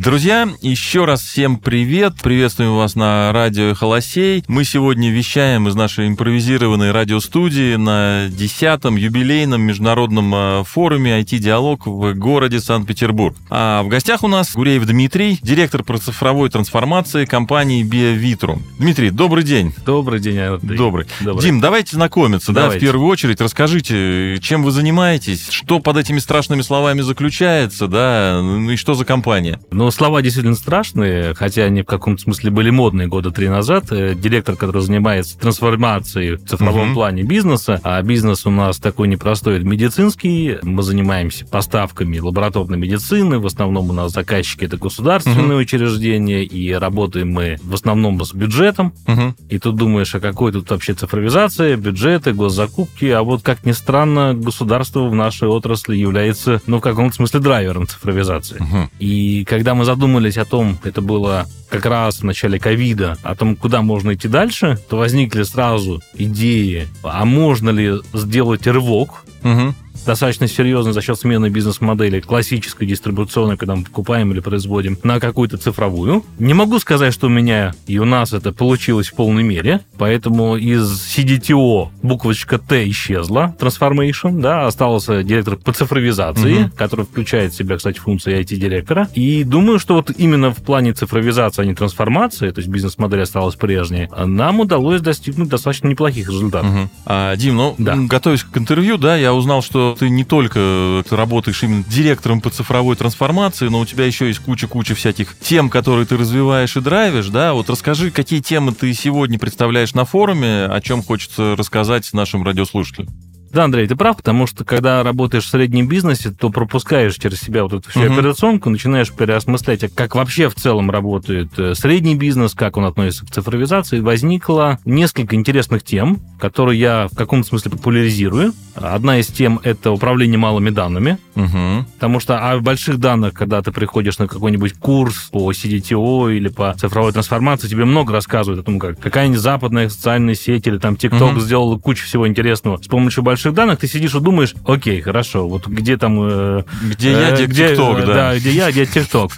Друзья, еще раз всем привет. Приветствуем вас на радио Холосей. Мы сегодня вещаем из нашей импровизированной радиостудии на 10-м юбилейном международном э, форуме IT-диалог в городе Санкт-Петербург. А в гостях у нас Гуреев Дмитрий, директор по цифровой трансформации компании BioVitrum. Дмитрий, добрый день. Добрый день, Андрей. Добрый. Добрый. Дим, давайте знакомиться, Давайте. да, в первую очередь. Расскажите, чем вы занимаетесь, что под этими страшными словами заключается, да, ну и что за компания? Ну, слова действительно страшные, хотя они в каком-то смысле были модные года три назад. Э, Директор, который занимается трансформацией в цифровом Мгм. плане бизнеса, а бизнес у нас такой непростой, медицинский. Мы занимаемся поставками лабораторной медицины. В основном у нас заказчики это государственные учреждения, и работаем мы в основном с бюджетом. Мгм. И тут думаешь, а какой тут вообще цифровизация, бюджеты, госзакупки, а вот как ни странно, государство в нашей отрасли является, ну, в каком-то смысле драйвером цифровизации. Мгм. И когда мы задумались о том, это было как раз в начале ковида, о том, куда можно идти дальше, то возникли сразу идеи, а можно ли сделать рывок Мгм. достаточно серьезно за счет смены бизнес-модели классической дистрибуционной, когда мы покупаем или производим, на какую-то цифровую. Не могу сказать, что у меня и у нас это получилось в полной мере, поэтому из CDTO буквочка Т исчезла, Transformation, да, остался директор по цифровизации, Мгм. который включает в себя, кстати, функции IT-директора. И думаю, что вот именно в плане цифровизации, а не трансформации, то есть бизнес-модель осталась прежней, нам удалось достигнуть достаточно неплохих результатов. Мгм. А, Дим, ну, Да. готовясь к интервью, да, я узнал, что ты не только э, работаешь именно директором по цифровой трансформации, но у тебя еще есть куча-куча всяких тем, которые ты развиваешь и драйвишь, да. Вот расскажи, какие темы ты сегодня представляешь на форуме, о чем хочется рассказать нашим радиослушателям. Да, Андрей, ты прав, потому что когда работаешь в среднем бизнесе, то пропускаешь через себя вот эту всю Мгм. операционку, начинаешь переосмыслять, а как вообще в целом работает э, средний бизнес, как он относится к цифровизации. Возникло несколько интересных тем, которые я в каком-то смысле популяризирую. Одна из тем — это управление малыми данными, Угу. Потому что о больших данных, когда ты приходишь на какой-нибудь курс по CDTO или по цифровой трансформации, тебе много рассказывают о том, как какая-нибудь западная социальная сеть или там TikTok Мгм. сделала кучу всего интересного. С помощью больших данных ты сидишь и думаешь, окей, хорошо, вот где там... э, Где я, э, где ТикТок, э, да. где я, где TikTok.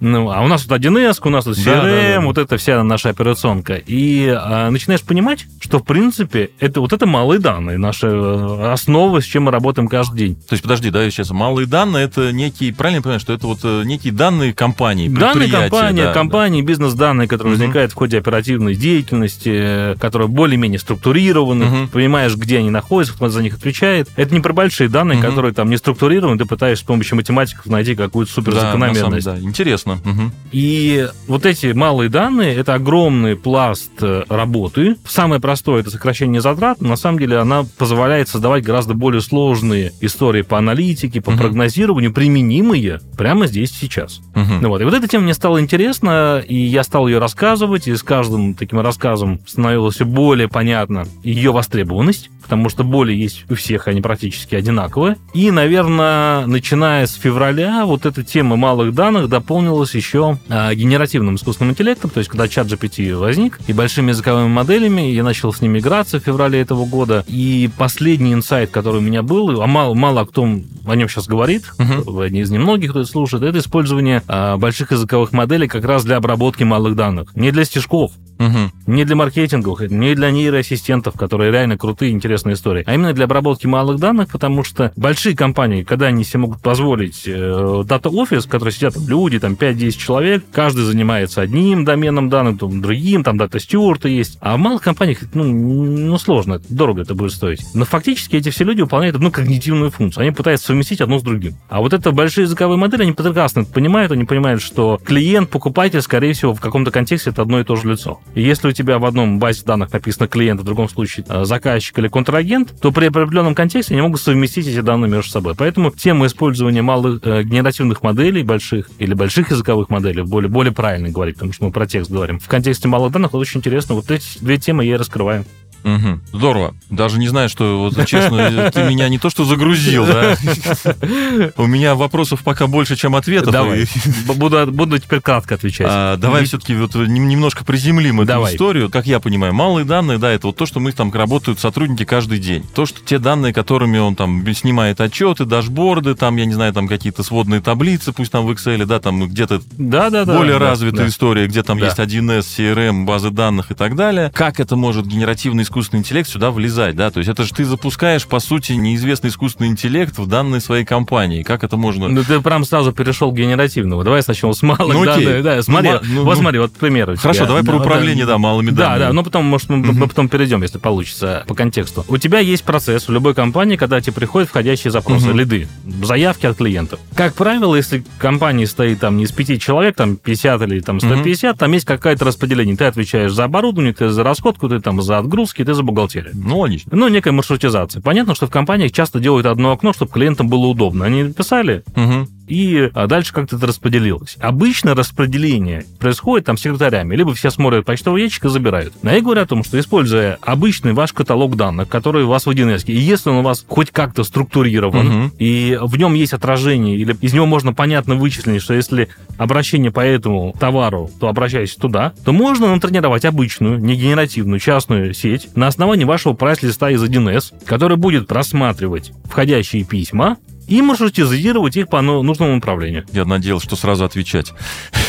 Ну, а у нас тут 1С, у нас тут CRM, Да, да, да. вот это вся наша операционка. И а, начинаешь понимать, что, в принципе, это вот это малые данные, наша э, основа, с чем мы работаем каждый день. То есть, подожди, да, сейчас малые данные это некие, правильно я понимаю, что это вот э, некие данные компании, Данные компании, да, компании, бизнес-данные, которые Мгм. возникают в ходе оперативной деятельности, э, которые более-менее структурированы, Мгм. понимаешь, где они находятся, кто за них отвечает. Это не про большие данные, Мгм. которые там не структурированы, ты пытаешься с помощью математиков найти какую-то да. Да, самом- суперзакономерность. да, интересно. Мгм. И вот эти малые данные — это огромный пласт э, работы. Самое простое — это сокращение затрат, но на самом деле она позволяет создавать гораздо более сложные истории по аналитике, по Мгм. прогнозированию, применимые прямо здесь и сейчас. Мгм. Ну вот, и вот эта тема мне стала интересна, и я стал ее рассказывать, и с каждым таким рассказом становилось все более понятно ее востребованность, потому что боли есть у всех, они практически одинаковые. И, наверное, начиная с февраля, вот эта тема малых данных дополнилась еще а, генеративным искусственным интеллектом, то есть когда чат GPT возник, и большими языковыми моделями, я начал с ними играться в феврале этого года, и последний инсайт, который у меня был, а мало, мало кто о нем сейчас говорит, вы одни из немногих, кто это слушает, это использование а, больших языковых моделей как раз для обработки малых данных. Не для стишков, Мгм. не для маркетинговых, не для нейроассистентов, которые реально крутые, интересные истории, а именно для обработки малых данных, потому что большие компании, когда они себе могут позволить э, дата-офис, в котором сидят люди, там 5-10 человек, каждый занимается одним доменом данных, другим, там дата-стюарты есть, а в малых компаниях, ну, ну, сложно, дорого это будет стоить. Но фактически эти все люди выполняют одну когнитивную функцию, они пытаются совместить одно с другим. А вот это большие языковые модели, они прекрасно это понимают, они понимают, что клиент, покупатель, скорее всего, в каком-то контексте это одно и то же лицо. И если у тебя в одном базе данных написано клиент, в другом случае э, заказчик или контрагент, то при определенном контексте они могут совместить эти данные между собой. Поэтому тема использования малых э, генеративных моделей больших или больших языковых моделей, более, более правильно говорить, потому что мы про текст говорим, в контексте малых данных, вот очень интересно. Вот эти две темы я и раскрываю. Угу. Здорово. Даже не знаю, что, вот, честно, ты меня не то что загрузил, да? У меня вопросов пока больше, чем ответов. Давай. Буду, буду теперь кратко отвечать. А, давай все-таки вот немножко приземлим эту Давай. историю. Как я понимаю, малые данные, да, это вот то, что мы там работают сотрудники каждый день. То, что те данные, которыми он там снимает отчеты, дашборды, там, я не знаю, там какие-то сводные таблицы, пусть там в Excel, да, там где-то Да, да, да. более да, развитая да. история, где там Да. есть 1С, CRM, базы данных и так далее. Как это может генеративный искусственный интеллект сюда влезать, да? То есть это же ты запускаешь, по сути, неизвестный искусственный интеллект в данной своей компании. Как это можно... Ну, ты прям сразу перешел к генеративному. Давай сначала с малых Ну, окей. данных. Да, Ну, смотри, ну, вот ну. смотри, вот к примеру. Хорошо, давай про Да, управление, да, малыми Да, данными. да, ну потом, может, мы, мы потом перейдем, если получится, по контексту. У тебя есть процесс в любой компании, когда тебе приходят входящие запросы, Мгм. лиды, заявки от клиентов. Как правило, если компания стоит там не из пяти человек, там 50 или там 150, там есть какое-то распределение. Ты отвечаешь за оборудование, ты за расходку, ты там за отгрузки, ты за бухгалтерию. Ну, логично. Ну, некая маршрутизация. Понятно, что в компаниях часто делают одно окно, чтобы клиентам было удобно. Они написали, Мгм. И а, дальше как-то это распределилось. Обычно распределение происходит там секретарями, либо все смотрят почтовый ящик и забирают. Но я говорю о том, что используя обычный ваш каталог данных, который у вас в 1С, и если он у вас хоть как-то структурирован, Мгм. и в нем есть отражение, или из него можно понятно вычислить, что если обращение по этому товару, то обращаясь туда, то можно натренировать обычную, не генеративную, частную сеть на основании вашего прайс-листа из 1С, который будет просматривать входящие письма и маршрутизировать их по ну- нужному направлению. Я надеялся, что сразу отвечать.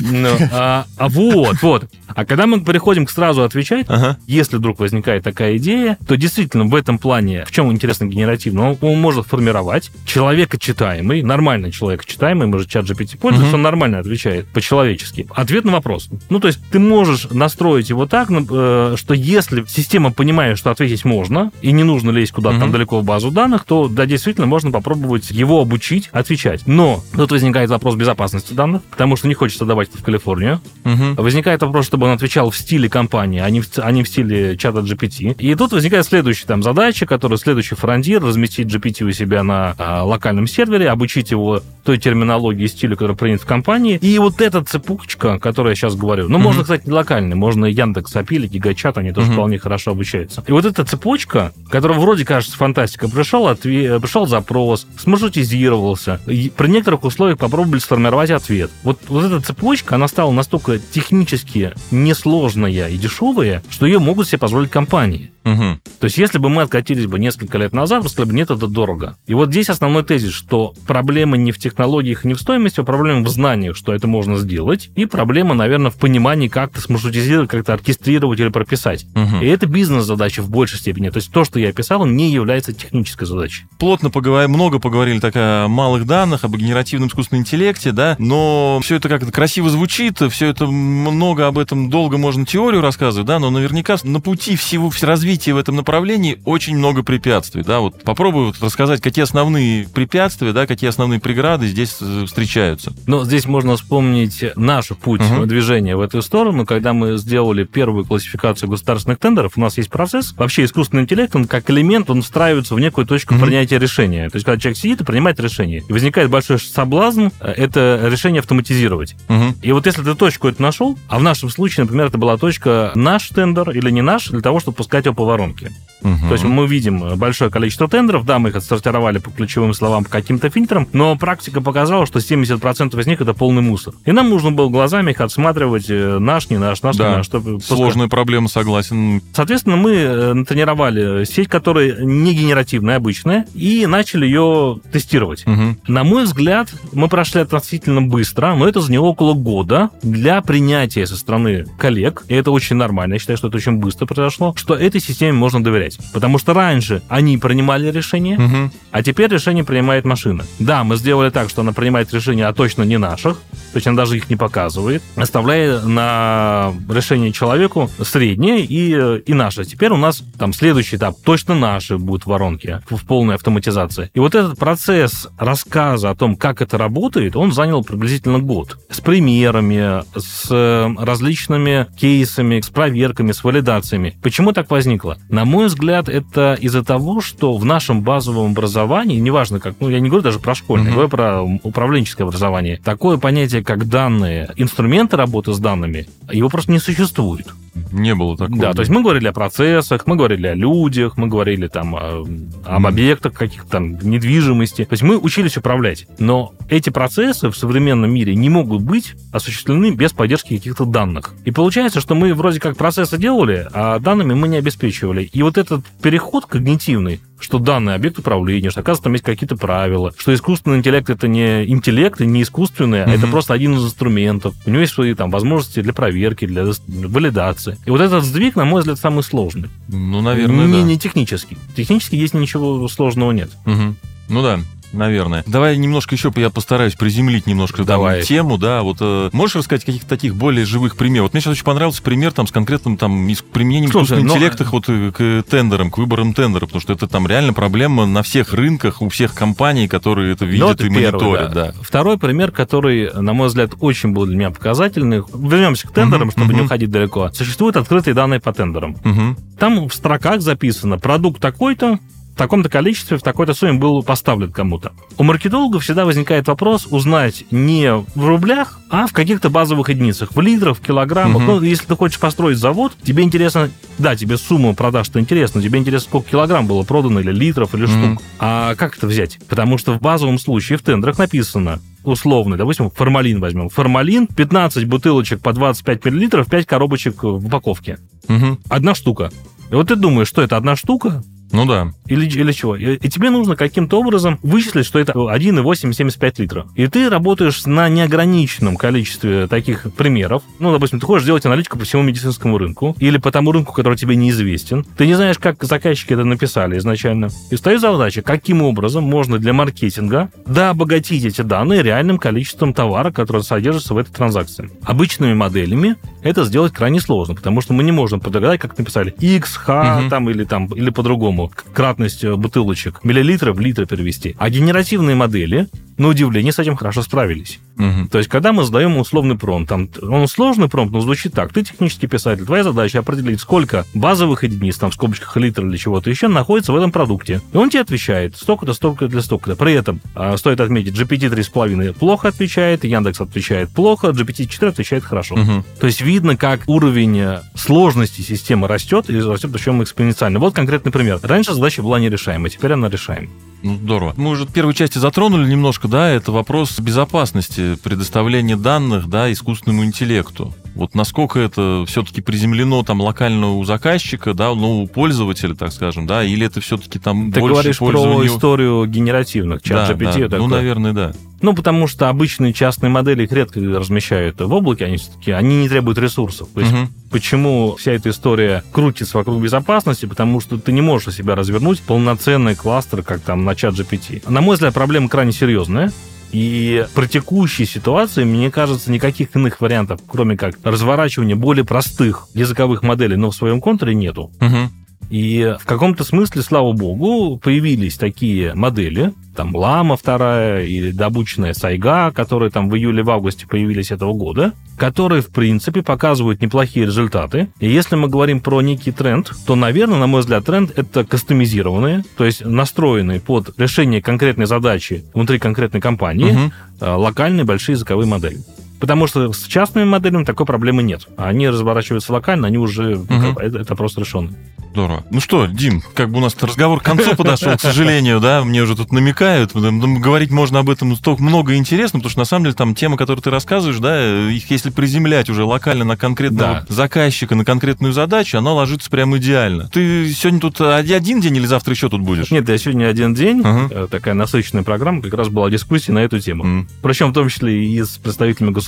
Ну, а, а вот, вот. А когда мы переходим к сразу отвечать, Ага. если вдруг возникает такая идея, то действительно в этом плане, в чем интересно генеративно, он, он может формировать человека читаемый, нормальный человек читаемый, может чат GPT пользуется, Мгм. он нормально отвечает по-человечески. Ответ на вопрос. Ну, то есть ты можешь настроить его так, ну, э, что если система понимает, что ответить можно, и не нужно лезть куда-то там Мгм. далеко в базу данных, то да, действительно можно попробовать его обучить отвечать. Но тут возникает вопрос безопасности данных, потому что не хочется давать это в Калифорнию. Мгм. Возникает вопрос, чтобы он отвечал в стиле компании, а не в, а не в стиле чата GPT. И тут возникает следующая там задача, которая следующий фронтир, разместить GPT у себя на а, локальном сервере, обучить его той терминологии и стилю, который принят в компании. И вот эта цепочка, о которой я сейчас говорю, ну, Мгм. можно, кстати, не локальный, можно Яндекс API или Гигачат, они тоже Мгм. вполне хорошо обучаются. И вот эта цепочка, которая вроде кажется фантастика, пришел, отве- пришел запрос, смаршрутизировался, и при некоторых условиях попробовали сформировать ответ. Вот, вот эта цепочка, она стала настолько технически несложная и дешевая, что ее могут себе позволить компании. Мгм. То есть, если бы мы откатились бы несколько лет назад, мы сказали бы, нет, это дорого. И вот здесь основной тезис, что проблема не в технологиях не в стоимости, а проблема в знаниях, что это можно сделать, и проблема, наверное, в понимании, как-то смаршрутизировать, как-то оркестрировать или прописать. Мгм. И это бизнес-задача в большей степени. То есть, то, что я описал, не является технической задачей. плотно поговорили, много поговорили так о малых данных, об генеративном искусственном интеллекте, да, но все это как-то красиво звучит, все это много об этом долго можно теорию рассказывать, да, но наверняка на пути всего всего развития в этом направлении очень много препятствий, да, вот попробую вот рассказать, какие основные препятствия, да, какие основные преграды здесь э, встречаются. Но здесь можно вспомнить наш путь Мгм. движения в эту сторону, когда мы сделали первую классификацию государственных тендеров. У нас есть процесс. Вообще искусственный интеллект, он как элемент, он встраивается в некую точку Мгм. принятия решения. То есть, когда человек сидит и принимает решение, и возникает большой соблазн э, это решение автоматизировать. Мгм. И вот если ты точку эту нашел, а в нашем случае, например, это была точка наш тендер или не наш, для того, чтобы пускать его по воронке. Мгм. То есть мы видим большое количество тендеров, да, мы их отсортировали по ключевым словам, по каким-то фильтрам, но практика показала, что 70% из них это полный мусор. И нам нужно было глазами их отсматривать, э, наш, не наш, наш, Да. не наш. чтобы. Сложная проблема, согласен. Соответственно, мы э, натренировали сеть, которая не генеративная, обычная, и начали ее тестировать. Мгм. На мой взгляд, мы прошли относительно быстро, но это заняло около года для принятия со стороны коллег, и это очень нормально, я считаю, что это очень быстро произошло, что этой системе можно доверять. Потому что раньше они принимали решения, Мгм. а теперь решение принимает машина. Да, мы сделали так, что она принимает решения, а точно не наших, то есть она даже их не показывает, оставляя на решение человеку среднее и, и наше. Теперь у нас там следующий этап, точно наши будут воронки в в полной автоматизации. И вот этот процесс рассказа о том, как это работает, он занял приблизительно год. С примерами, с э, различными кейсами, с проверками, с валидациями. Почему так возникло? На мой взгляд, это из-за того, что в нашем базовом образовании, неважно как, ну я не говорю даже про школьное, Мгм. я говорю про управленческое образование, такое понятие, как данные, инструменты работы с данными, его просто не существует. Не было такого. Да, то есть мы говорили о процессах, мы говорили о людях, мы говорили там о, об объектах каких-то там недвижимости. То есть мы учились управлять. Но эти процессы в современном мире не могут быть осуществлены без поддержки каких-то данных. И получается, что мы вроде как процессы делали, а данными мы не обеспечивали. И вот этот переход когнитивный, что данный объект управления, что, оказывается, там есть какие-то правила, что искусственный интеллект это не интеллект и не искусственный, а это просто один из инструментов. У него есть свои там возможности для проверки, для валидации. И вот этот сдвиг, на мой взгляд, самый сложный. Ну, наверное, не, да. не технический. Технически есть ничего сложного нет. Мгм. Ну да. Наверное. Давай немножко еще я постараюсь приземлить немножко там Давай. тему, да. Вот э, можешь рассказать каких-то таких более живых примеров? Вот мне сейчас очень понравился пример там с конкретным там ис- применением искусственного но- интеллекта вот э, к тендерам, к выборам тендеров, потому что это там реально проблема на всех рынках у всех компаний, которые это Ну, видят это и первый, мониторят, да. Второй пример, который, на мой взгляд, очень был для меня показательный. Вернемся к тендерам, Мгм, чтобы не мгм. уходить далеко. Существуют открытые данные по тендерам. Мгм. Там в строках записано продукт такой-то, в таком-то количестве, в такой-то сумме был поставлен кому-то. У маркетологов всегда возникает вопрос узнать не в рублях, а в каких-то базовых единицах, в литрах, в килограммах. Мгм. Ну, если ты хочешь построить завод, тебе интересно, да, тебе сумма продаж-то интересна, тебе интересно, сколько килограмм было продано, или литров, или Мгм. штук. А как это взять? Потому что в базовом случае в тендерах написано условно, допустим, формалин возьмем. Формалин, 15 бутылочек по 25 миллилитров, 5 коробочек в упаковке. Мгм. Одна штука. И вот ты думаешь, что это одна штука, Ну да. или, или чего? И, и тебе нужно каким-то образом вычислить, что это 1,875 литра. И ты работаешь на неограниченном количестве таких примеров. Ну, допустим, ты хочешь делать аналитику по всему медицинскому рынку или по тому рынку, который тебе неизвестен. Ты не знаешь, как заказчики это написали изначально. И стоит задача, каким образом можно для маркетинга да обогатить эти данные реальным количеством товара, который содержится в этой транзакции. Обычными моделями это сделать крайне сложно, потому что мы не можем подогадать, как написали X, H, Мгм. там или там, или по-другому, кратность э, бутылочек, миллилитры в литры перевести. А генеративные модели, на удивление, с этим хорошо справились. Мгм. То есть, когда мы задаем условный промпт, там, он сложный промпт, но звучит так. Ты технический писатель, твоя задача определить, сколько базовых единиц, там, в скобочках литр или чего-то еще, находится в этом продукте. И он тебе отвечает, столько-то, столько для столько-то. При этом, а, стоит отметить, GPT 3,5 плохо отвечает, Яндекс отвечает плохо, GPT-4 отвечает хорошо. Мгм. То есть видно, как уровень э, сложности системы растет, и растет причем экспоненциально. Вот конкретный пример. Раньше задача была нерешаемой, теперь она решаема. Ну, здорово. Мы уже в первой части затронули немножко, да, это вопрос безопасности предоставления данных, да, искусственному интеллекту. Вот насколько это все-таки приземлено там локально у заказчика, да, ну, у пользователя, так скажем, да, или это все-таки там Ты больше говоришь про пользованию- историю генеративных, чат Да, GPT. да. такое. Ну, наверное, да. Ну, потому что обычные частные модели их редко размещают в облаке, они все-таки они не требуют ресурсов. То есть Мгм. почему вся эта история крутится вокруг безопасности? Потому что ты не можешь у себя развернуть полноценный кластер, как там на чат GPT. На мой взгляд, проблема крайне серьезная. И при текущей ситуации, мне кажется, никаких иных вариантов, кроме как разворачивания более простых языковых моделей, но в своем контуре нету. Мгм. И в каком-то смысле, слава богу, появились такие модели, там Лама вторая или добученная Сайга, которые там в июле, в августе появились этого года, которые, в принципе, показывают неплохие результаты. И если мы говорим про некий тренд, то, наверное, на мой взгляд, тренд — это кастомизированные, то есть настроенные под решение конкретной задачи внутри конкретной компании э, локальные большие языковые модели. Потому что с частными моделями такой проблемы нет. Они разворачиваются локально, они уже... ну, как это, это просто решено. Здорово. Ну что, Дим, как бы у нас разговор к концу подошел, к сожалению, да, мне уже тут намекают. Говорить можно об этом столько много интересно, потому что на самом деле там тема, которую ты рассказываешь, да, их если приземлять уже локально на конкретного Да. заказчика, на конкретную задачу, она ложится прям идеально. Ты сегодня тут один день или завтра еще тут будешь? Нет, я сегодня один день, э, такая насыщенная программа, как раз была дискуссия на эту тему. М. Причем в том числе и с представителями государства.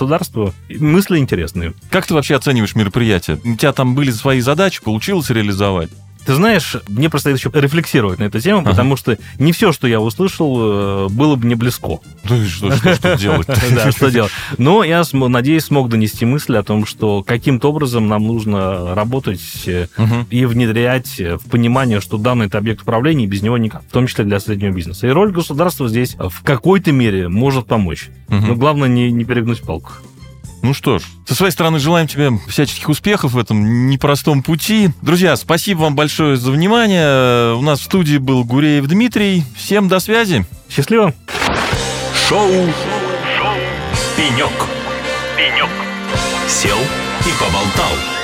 И Мысли интересные. Как ты вообще оцениваешь мероприятие? У тебя там были свои задачи, получилось реализовать? Ты знаешь, мне предстоит еще рефлексировать на эту тему, Ага. потому что не все, что я услышал, э, было бы мне близко. Ну и что, что, что делать? Да, что делать. Но я, надеюсь, смог донести мысль о том, что каким-то образом нам нужно работать э, и внедрять э, в понимание, что данный это объект управления, и без него никак, в том числе для среднего бизнеса. И роль государства здесь в какой-то мере может помочь. Но главное не, не перегнуть палку. Ну что ж, со своей стороны желаем тебе всяческих успехов в этом непростом пути. Друзья, спасибо вам большое за внимание. У нас в студии был Гуреев Дмитрий. Всем до связи. Счастливо! Шоу. Шоу. Пенек. Пенек. Сел и поболтал.